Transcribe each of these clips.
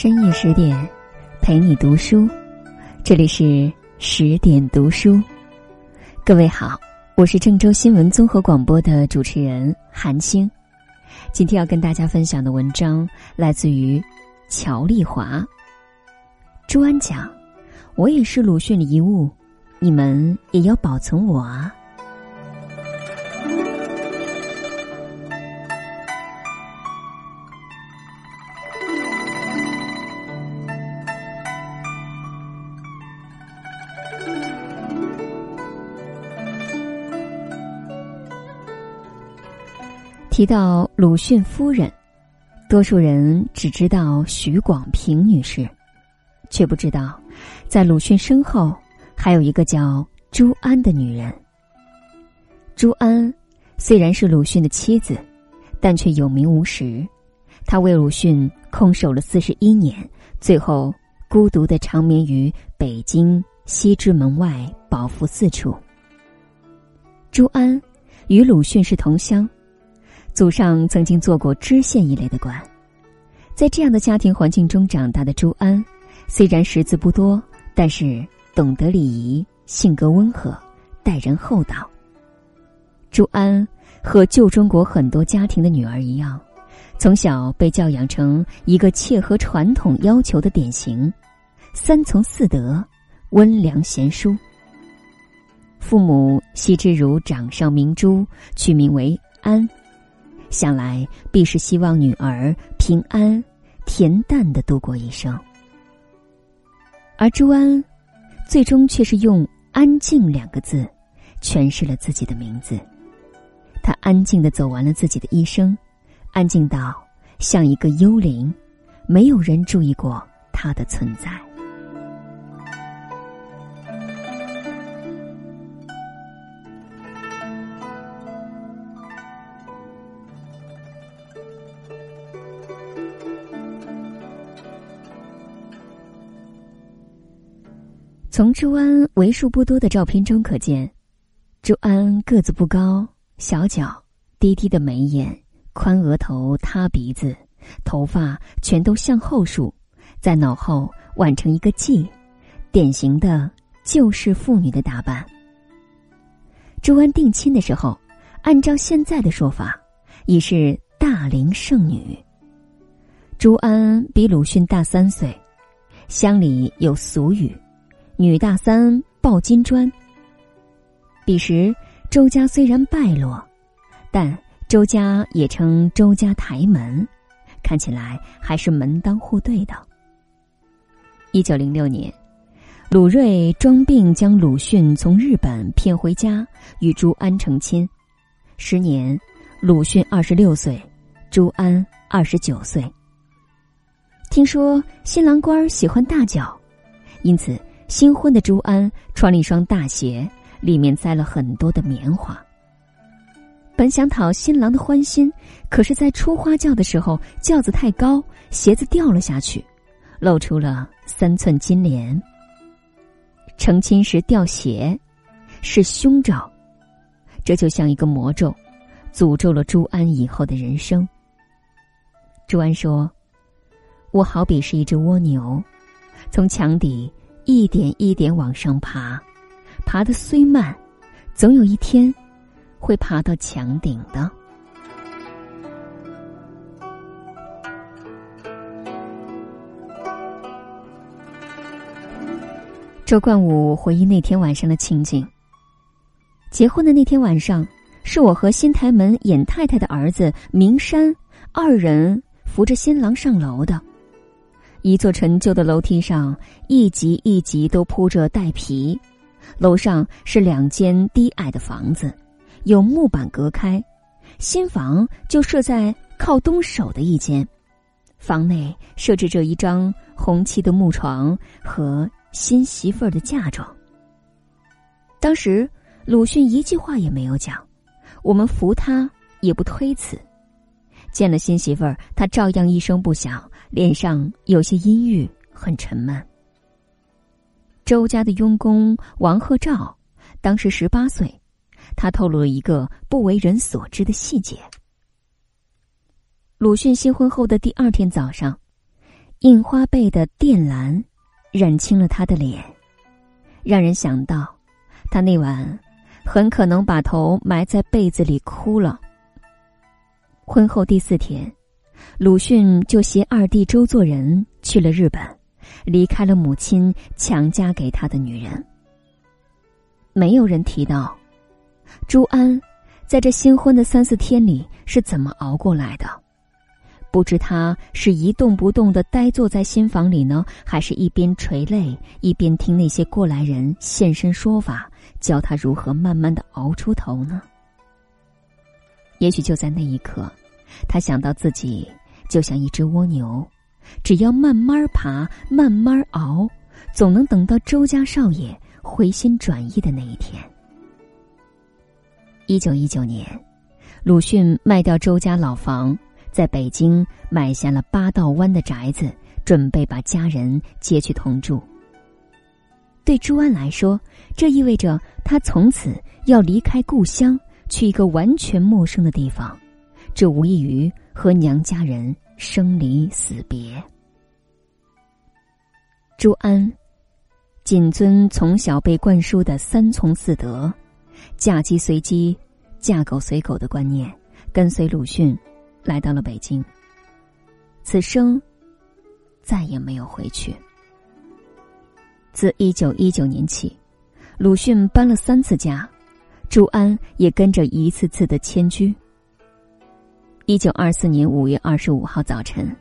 深夜十点，陪你读书。这里是十点读书。各位好，我是郑州新闻综合广播的主持人韩青。今天要跟大家分享的文章来自于乔丽华。朱安讲：“我也是鲁迅的遗物，你们也要保存我啊。”提到鲁迅夫人，多数人只知道许广平女士，却不知道，在鲁迅身后还有一个叫朱安的女人。朱安虽然是鲁迅的妻子，但却有名无实。她为鲁迅空守了四十一年，最后孤独的长眠于北京西直门外宝福寺处。朱安与鲁迅是同乡。祖上曾经做过知县一类的官，在这样的家庭环境中长大的朱安，虽然识字不多，但是懂得礼仪，性格温和，待人厚道。朱安和旧中国很多家庭的女儿一样，从小被教养成一个切合传统要求的典型，三从四德，温良贤淑。父母惜之如掌上明珠，取名为安。想来必是希望女儿平安、恬淡的度过一生，而朱安，最终却是用“安静”两个字，诠释了自己的名字。他安静的走完了自己的一生，安静到像一个幽灵，没有人注意过他的存在。从朱安为数不多的照片中可见，朱安个子不高，小脚，低低的眉眼，宽额头，塌鼻子，头发全都向后梳，在脑后挽成一个髻，典型的旧式妇女的打扮。朱安定亲的时候，按照现在的说法，已是大龄剩女。朱安比鲁迅大三岁，乡里有俗语。女大三抱金砖。彼时周家虽然败落，但周家也称周家台门，看起来还是门当户对的。一九零六年，鲁瑞装病将鲁迅从日本骗回家，与朱安成亲。时年，鲁迅二十六岁，朱安二十九岁。听说新郎官喜欢大脚，因此。新婚的朱安穿了一双大鞋，里面塞了很多的棉花。本想讨新郎的欢心，可是，在出花轿的时候，轿子太高，鞋子掉了下去，露出了三寸金莲。成亲时掉鞋，是凶兆，这就像一个魔咒，诅咒了朱安以后的人生。朱安说：“我好比是一只蜗牛，从墙底。”一点一点往上爬，爬的虽慢，总有一天会爬到墙顶的。周冠武回忆那天晚上的情景。结婚的那天晚上，是我和新台门尹太太的儿子明山二人扶着新郎上楼的。一座陈旧的楼梯上，一级一级都铺着带皮。楼上是两间低矮的房子，有木板隔开。新房就设在靠东首的一间，房内设置着一张红漆的木床和新媳妇儿的嫁妆。当时鲁迅一句话也没有讲，我们扶他也不推辞。见了新媳妇儿，他照样一声不响。脸上有些阴郁，很沉闷。周家的佣工王鹤照当时十八岁，他透露了一个不为人所知的细节：鲁迅新婚后的第二天早上，印花被的靛蓝染青了他的脸，让人想到他那晚很可能把头埋在被子里哭了。婚后第四天，鲁迅就携二弟周作人去了日本，离开了母亲强加给他的女人。没有人提到朱安在这新婚的三四天里是怎么熬过来的。不知他是一动不动的呆坐在新房里呢，还是一边垂泪一边听那些过来人现身说法，教他如何慢慢的熬出头呢？也许就在那一刻，他想到自己就像一只蜗牛，只要慢慢爬，慢慢熬，总能等到周家少爷。回心转意的那一天。一九一九年，鲁迅卖掉周家老房，在北京买下了八道湾的宅子，准备把家人接去同住。对朱安来说，这意味着他从此要离开故乡，去一个完全陌生的地方，这无异于和娘家人生离死别。朱安。谨遵从小被灌输的三从四德，嫁鸡随鸡，嫁狗随狗的观念，跟随鲁迅来到了北京。此生再也没有回去。自一九一九年起，鲁迅搬了三次家，朱安也跟着一次次的迁居。一九二四年五月二十五号早晨，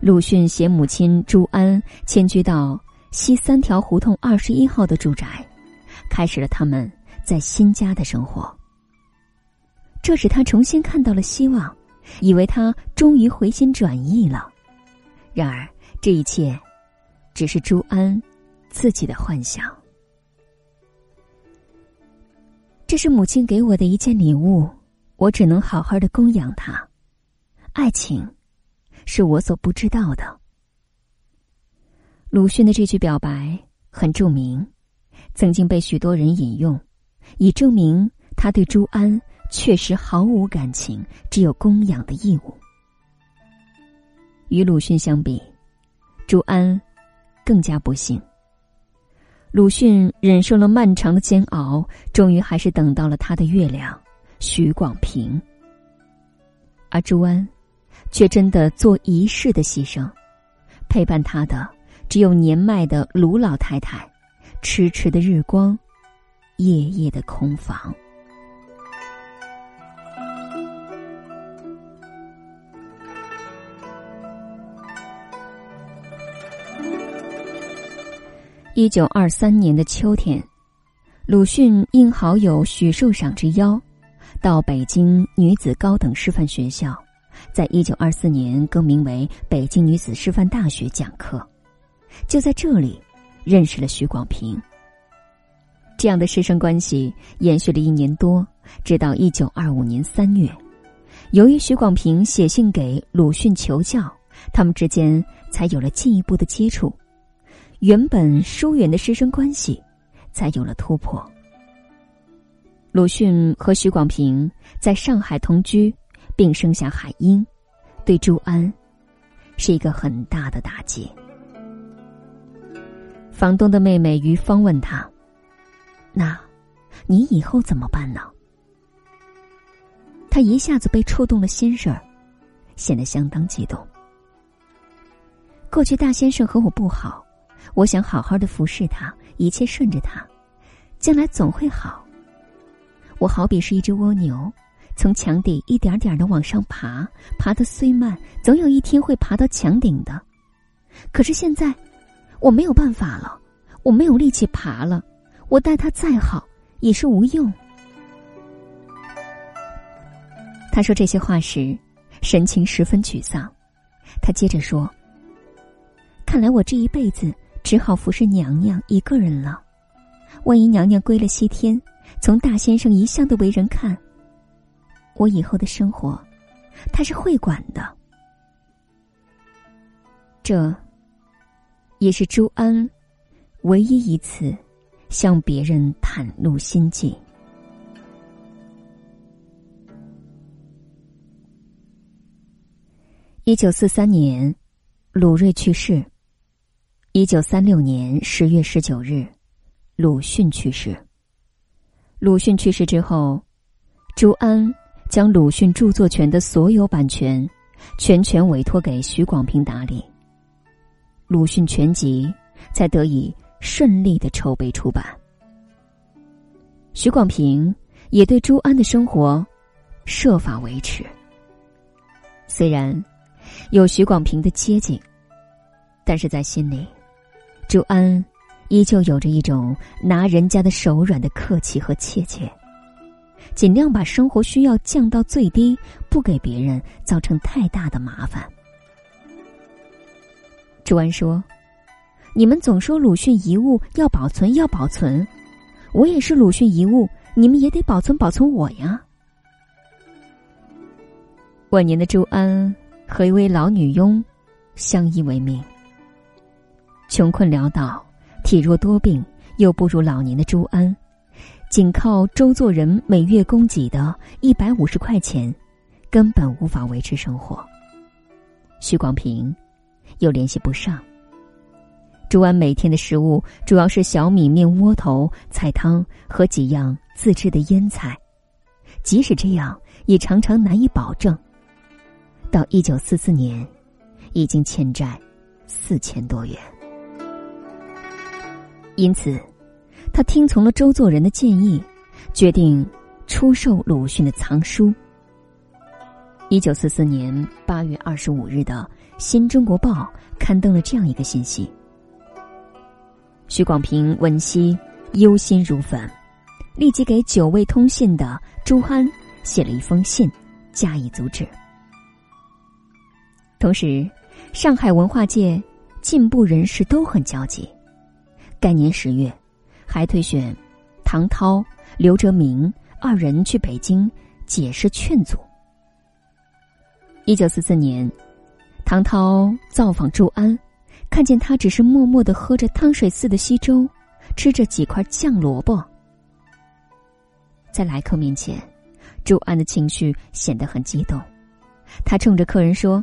鲁迅携母亲朱安迁居到。西三条胡同二十一号的住宅，开始了他们在新家的生活。这使他重新看到了希望，以为他终于回心转意了。然而，这一切只是朱安自己的幻想。这是母亲给我的一件礼物，我只能好好的供养他。爱情，是我所不知道的。鲁迅的这句表白很著名，曾经被许多人引用，以证明他对朱安确实毫无感情，只有供养的义务。与鲁迅相比，朱安更加不幸。鲁迅忍受了漫长的煎熬，终于还是等到了他的月亮许广平，而朱安却真的做一世的牺牲，陪伴他的。只有年迈的卢老太太，迟迟的日光，夜夜的空房。一九二三年的秋天，鲁迅应好友许寿裳之邀，到北京女子高等师范学校，在一九二四年更名为北京女子师范大学讲课。就在这里，认识了许广平。这样的师生关系延续了一年多，直到一九二五年三月，由于许广平写信给鲁迅求教，他们之间才有了进一步的接触，原本疏远的师生关系才有了突破。鲁迅和许广平在上海同居，并生下海英，对朱安是一个很大的打击。房东的妹妹于芳问他：“那，你以后怎么办呢？”他一下子被触动了心事儿，显得相当激动。过去大先生和我不好，我想好好的服侍他，一切顺着他，将来总会好。我好比是一只蜗牛，从墙底一点点的往上爬，爬得虽慢，总有一天会爬到墙顶的。可是现在。我没有办法了，我没有力气爬了，我待他再好也是无用。他说这些话时，神情十分沮丧。他接着说：“看来我这一辈子只好服侍娘娘一个人了。万一娘娘归了西天，从大先生一向的为人看，我以后的生活，他是会管的。”这。也是朱安唯一一次向别人袒露心迹。一九四三年，鲁瑞去世。一九三六年十月十九日，鲁迅去世。鲁迅去世之后，朱安将鲁迅著作权的所有版权全权委托给许广平打理。鲁迅全集才得以顺利的筹备出版。许广平也对朱安的生活设法维持。虽然有许广平的接近，但是在心里，朱安依旧有着一种拿人家的手软的客气和怯怯，尽量把生活需要降到最低，不给别人造成太大的麻烦。朱安说：“你们总说鲁迅遗物要保存，要保存，我也是鲁迅遗物，你们也得保存保存我呀。”晚年的朱安和一位老女佣相依为命，穷困潦倒、体弱多病又不如老年的朱安，仅靠周作人每月供给的一百五十块钱，根本无法维持生活。许广平又联系不上。朱安每天的食物主要是小米面窝头、菜汤和几样自制的腌菜，即使这样，也常常难以保证。到一九四四年，已经欠债四千多元。因此，他听从了周作人的建议，决定出售鲁迅的藏书。一九四四年八月二十五日的《新中国报》刊登了这样一个信息：许广平闻悉，忧心如焚，立即给久未通信的朱安写了一封信，加以阻止。同时，上海文化界进步人士都很焦急。该年十月，还推选唐涛、刘哲明二人去北京解释劝阻。一九四四年，唐涛造访祝安，看见他只是默默的喝着汤水似的稀粥，吃着几块酱萝卜。在来客面前，祝安的情绪显得很激动，他冲着客人说。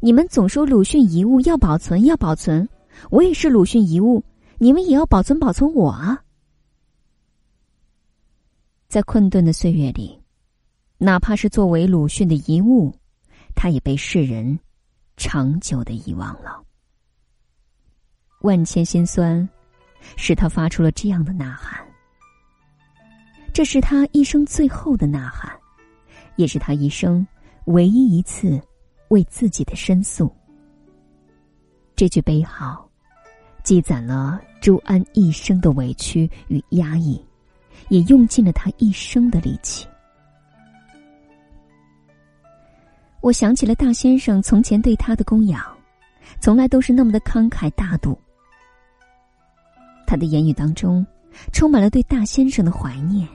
你们总说鲁迅遗物要保存，要保存，我也是鲁迅遗物，你们也要保存保存我啊！在困顿的岁月里，哪怕是作为鲁迅的遗物，他也被世人长久的遗忘了。万千心酸，使他发出了这样的呐喊。这是他一生最后的呐喊，也是他一生唯一一次。为自己的申诉，这句悲号，积攒了朱安一生的委屈与压抑，也用尽了他一生的力气。我想起了大先生从前对他的供养，从来都是那么的慷慨大度。他的言语当中，充满了对大先生的怀念。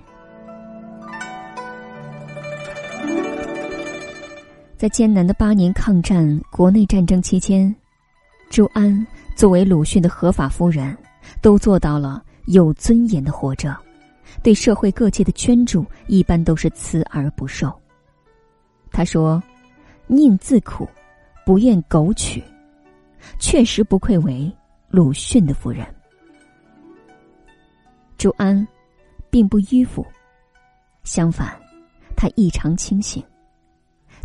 在艰难的八年抗战国内战争期间，朱安作为鲁迅的合法夫人，都做到了有尊严的活着，对社会各界的捐助一般都是慈而不受。他说：“宁自苦，不愿苟取。”确实不愧为鲁迅的夫人。朱安并不迂腐，相反，他异常清醒。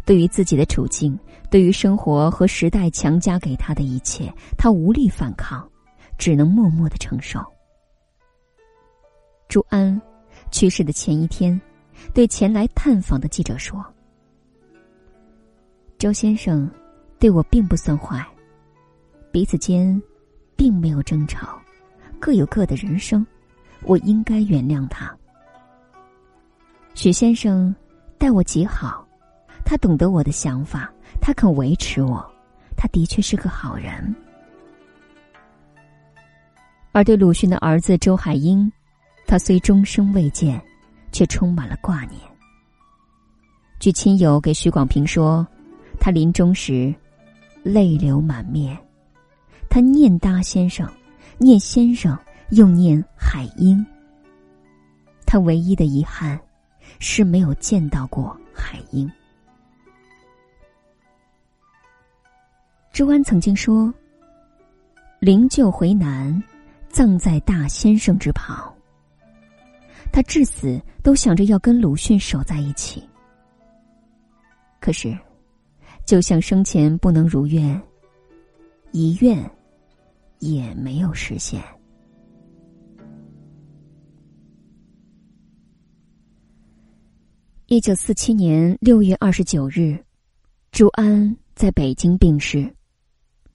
对于自己的处境，对于生活和时代强加给他的一切，他无力反抗，只能默默的承受。朱安去世的前一天，对前来探访的记者说：“周先生对我并不算坏，彼此间并没有争吵，各有各的人生，我应该原谅他。许先生待我极好。”他懂得我的想法，他肯维持我，他的确是个好人。而对鲁迅的儿子周海婴，他虽终生未见，却充满了挂念。据亲友给徐广平说，他临终时泪流满面，他念大先生，念先生，又念海英。他唯一的遗憾是没有见到过海英。朱安曾经说：“灵柩回南，葬在大先生之旁。”他至死都想着要跟鲁迅守在一起。可是，就像生前不能如愿，遗愿也没有实现。一九四七年六月二十九日，朱安在北京病逝，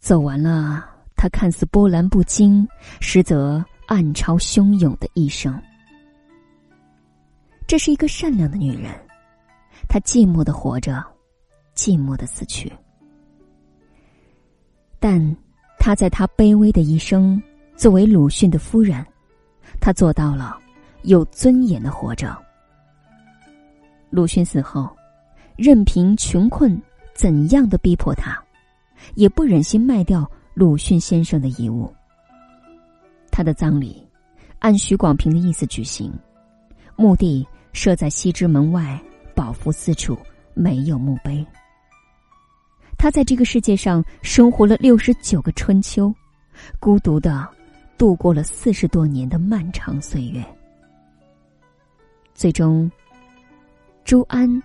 走完了他看似波澜不惊，实则暗潮汹涌的一生。这是一个善良的女人，她寂寞的活着，寂寞的死去。但她在她卑微的一生，作为鲁迅的夫人，她做到了有尊严的活着。鲁迅死后，任凭穷困怎样的逼迫他，也不忍心卖掉鲁迅先生的遗物。他的葬礼按许广平的意思举行，墓地设在西直门外，宝福寺处，没有墓碑。他在这个世界上生活了六十九个春秋，孤独的度过了四十多年的漫长岁月，最终。朱安，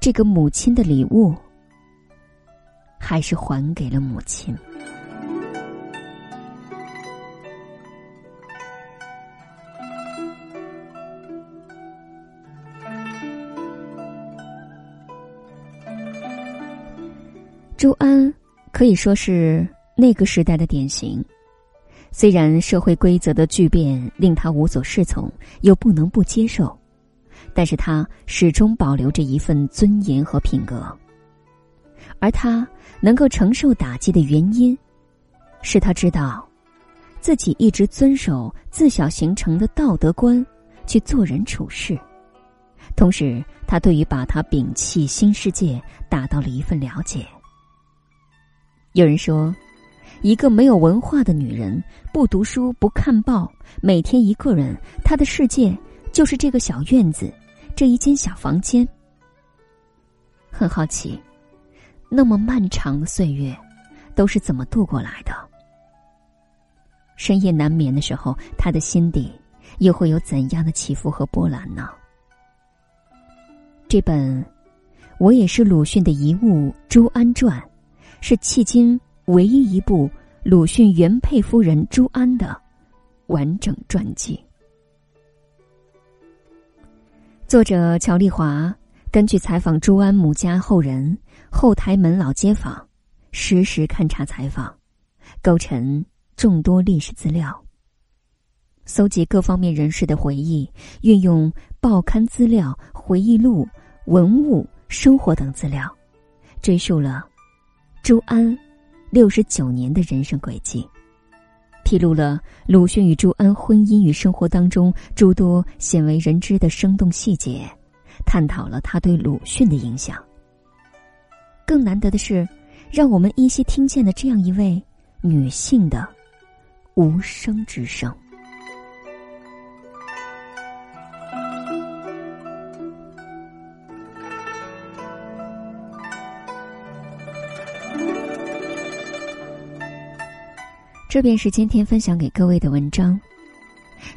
这个母亲的礼物，还是还给了母亲。朱安可以说是那个时代的典型，虽然社会规则的巨变令他无所适从，又不能不接受。但是他始终保留着一份尊严和品格，而他能够承受打击的原因，是他知道，自己一直遵守自小形成的道德观去做人处事，同时他对于把他摒弃新世界达到了一份了解。有人说，一个没有文化的女人，不读书不看报，每天一个人，她的世界就是这个小院子。这一间小房间，很好奇，那么漫长的岁月，都是怎么度过来的？深夜难眠的时候，他的心底又会有怎样的起伏和波澜呢？这本《我也是鲁迅的遗物》朱安传，是迄今唯一一部鲁迅原配夫人朱安的完整传记。作者乔丽华根据采访朱安母家后人、后台门老街坊，实时勘察采访，构成众多历史资料，搜集各方面人士的回忆，运用报刊资料、回忆录、文物、生活等资料，追溯了朱安六十九年的人生轨迹。披露了鲁迅与朱安婚姻与生活当中诸多鲜为人知的生动细节，探讨了他对鲁迅的影响。更难得的是，让我们依稀听见了这样一位女性的无声之声。这便是今天分享给各位的文章。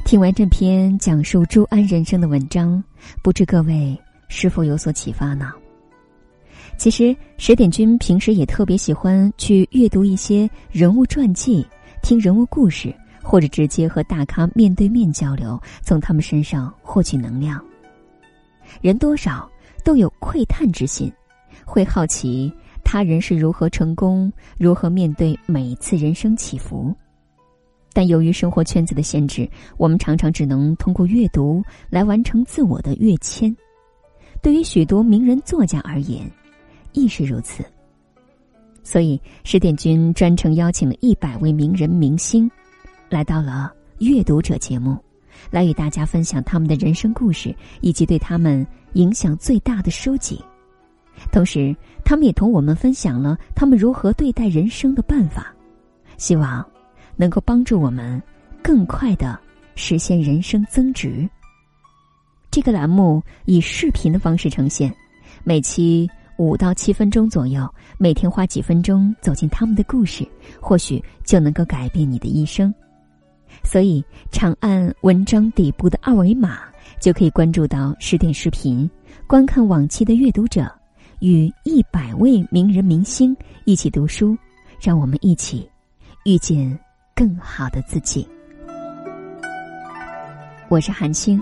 听完这篇讲述朱安人生的文章，不知各位是否有所启发呢？其实十点君平时也特别喜欢去阅读一些人物传记，听人物故事，或者直接和大咖面对面交流，从他们身上获取能量。人多少都有窥探之心，会好奇。他人是如何成功，如何面对每次人生起伏？但由于生活圈子的限制，我们常常只能通过阅读来完成自我的跃迁。对于许多名人作家而言，亦是如此。所以，十点君专程邀请了一百位名人明星，来到了阅读者节目，来与大家分享他们的人生故事以及对他们影响最大的书籍。同时，他们也同我们分享了他们如何对待人生的办法，希望能够帮助我们更快的实现人生增值。这个栏目以视频的方式呈现，每期五到七分钟左右，每天花几分钟走进他们的故事，或许就能够改变你的一生。所以，长按文章底部的二维码，就可以关注到十点视频，观看往期的阅读者，与一百位名人明星一起读书，让我们一起遇见更好的自己。我是韩星，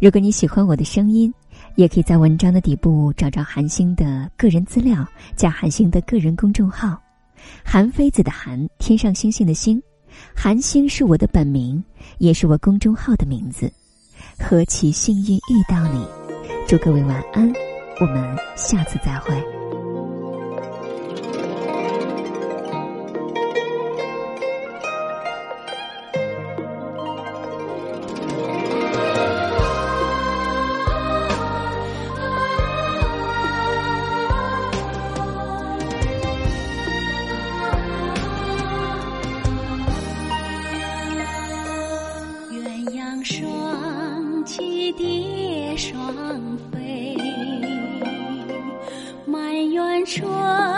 如果你喜欢我的声音，也可以在文章的底部找找韩星的个人资料，加韩星的个人公众号“韩非子”的韩，天上星星的星。韩星是我的本名，也是我公众号的名字。何其幸运遇到你！祝各位晚安，我们下次再会。春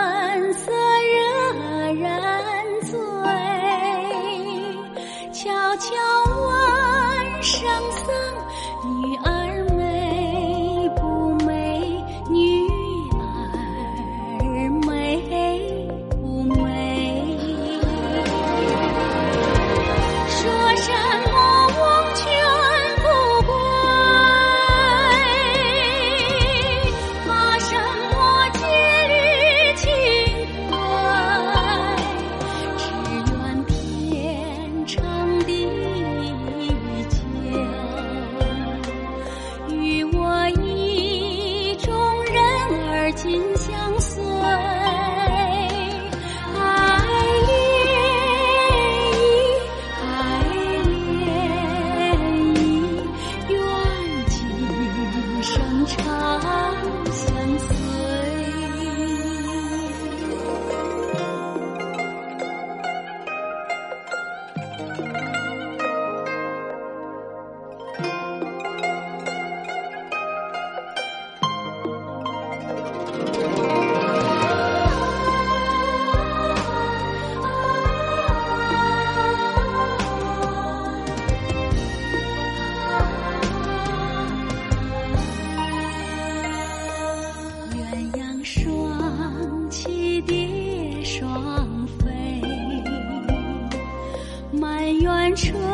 春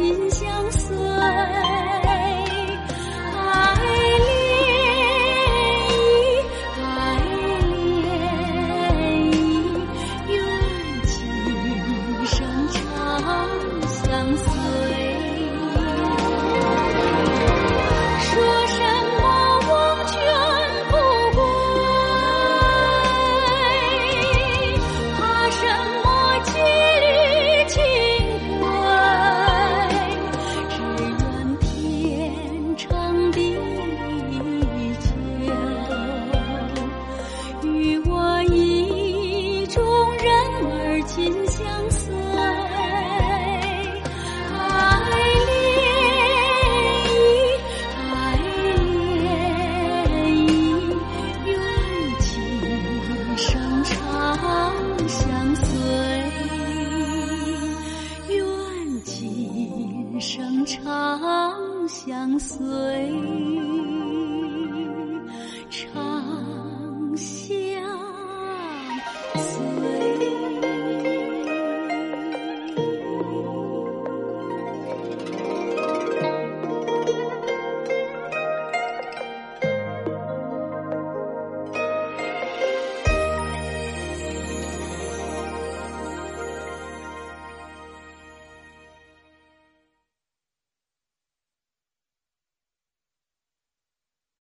心相随。